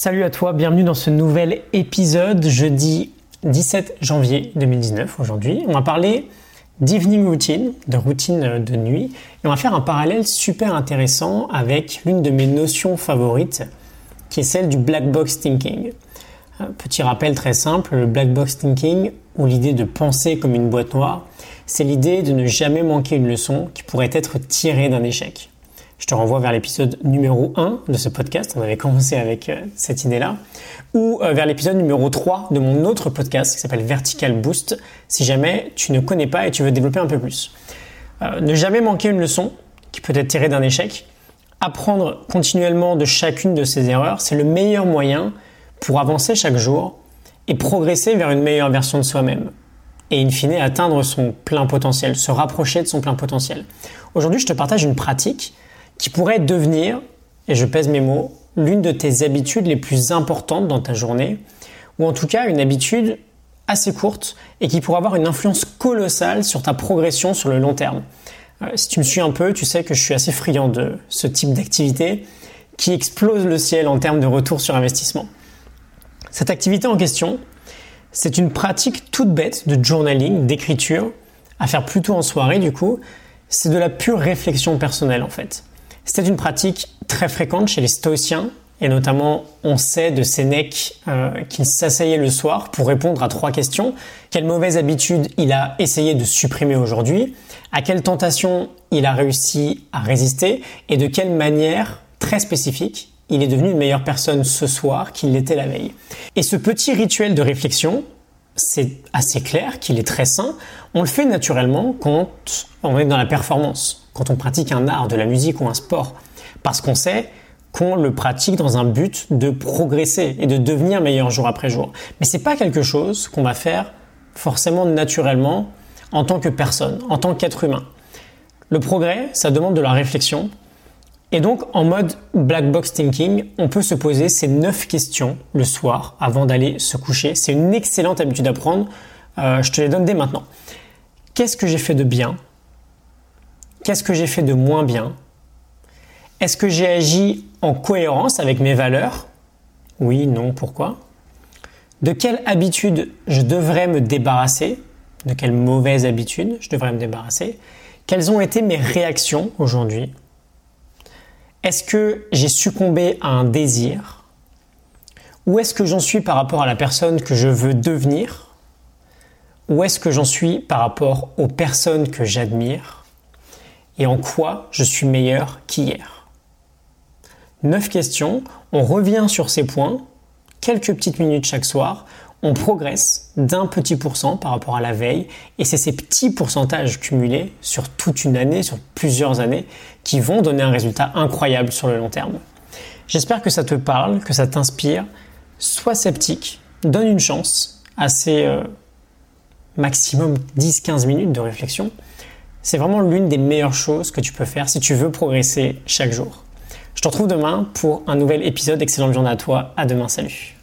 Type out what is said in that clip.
Salut à toi, bienvenue dans ce nouvel épisode, jeudi 17 janvier 2019 aujourd'hui. On va parler d'evening routine, de routine de nuit, et on va faire un parallèle super intéressant avec l'une de mes notions favorites, qui est celle du black box thinking. Petit rappel très simple, le black box thinking, ou l'idée de penser comme une boîte noire, c'est l'idée de ne jamais manquer une leçon qui pourrait être tirée d'un échec. Je te renvoie vers l'épisode numéro 1 de ce podcast, on avait commencé avec euh, cette idée-là, ou euh, vers l'épisode numéro 3 de mon autre podcast qui s'appelle Vertical Boost, si jamais tu ne connais pas et tu veux développer un peu plus. Euh, ne jamais manquer une leçon qui peut être tirée d'un échec, apprendre continuellement de chacune de ces erreurs, c'est le meilleur moyen pour avancer chaque jour et progresser vers une meilleure version de soi-même. Et in fine atteindre son plein potentiel, se rapprocher de son plein potentiel. Aujourd'hui, je te partage une pratique qui pourrait devenir, et je pèse mes mots, l'une de tes habitudes les plus importantes dans ta journée, ou en tout cas une habitude assez courte et qui pourrait avoir une influence colossale sur ta progression sur le long terme. Euh, si tu me suis un peu, tu sais que je suis assez friand de ce type d'activité qui explose le ciel en termes de retour sur investissement. Cette activité en question, c'est une pratique toute bête de journaling, d'écriture, à faire plutôt en soirée du coup. C'est de la pure réflexion personnelle en fait. C'était une pratique très fréquente chez les stoïciens, et notamment on sait de Sénèque euh, qu'il s'asseyait le soir pour répondre à trois questions. Quelle mauvaise habitude il a essayé de supprimer aujourd'hui? À quelle tentation il a réussi à résister? Et de quelle manière très spécifique il est devenu une meilleure personne ce soir qu'il l'était la veille? Et ce petit rituel de réflexion, c'est assez clair qu'il est très sain. On le fait naturellement quand on est dans la performance quand on pratique un art, de la musique ou un sport, parce qu'on sait qu'on le pratique dans un but de progresser et de devenir meilleur jour après jour. Mais c'est pas quelque chose qu'on va faire forcément naturellement en tant que personne, en tant qu'être humain. Le progrès, ça demande de la réflexion. Et donc, en mode black box thinking, on peut se poser ces neuf questions le soir avant d'aller se coucher. C'est une excellente habitude à prendre. Euh, je te les donne dès maintenant. Qu'est-ce que j'ai fait de bien Qu'est-ce que j'ai fait de moins bien? Est-ce que j'ai agi en cohérence avec mes valeurs? Oui, non, pourquoi? De quelle habitude je devrais me débarrasser? De quelle mauvaise habitude je devrais me débarrasser? Quelles ont été mes réactions aujourd'hui? Est-ce que j'ai succombé à un désir? Où est-ce que j'en suis par rapport à la personne que je veux devenir? Où est-ce que j'en suis par rapport aux personnes que j'admire? Et en quoi je suis meilleur qu'hier? Neuf questions, on revient sur ces points, quelques petites minutes chaque soir, on progresse d'un petit pourcent par rapport à la veille, et c'est ces petits pourcentages cumulés sur toute une année, sur plusieurs années, qui vont donner un résultat incroyable sur le long terme. J'espère que ça te parle, que ça t'inspire. Sois sceptique, donne une chance à ces euh, maximum 10-15 minutes de réflexion. C'est vraiment l'une des meilleures choses que tu peux faire si tu veux progresser chaque jour. Je te retrouve demain pour un nouvel épisode. Excellente journée à toi. À demain. Salut.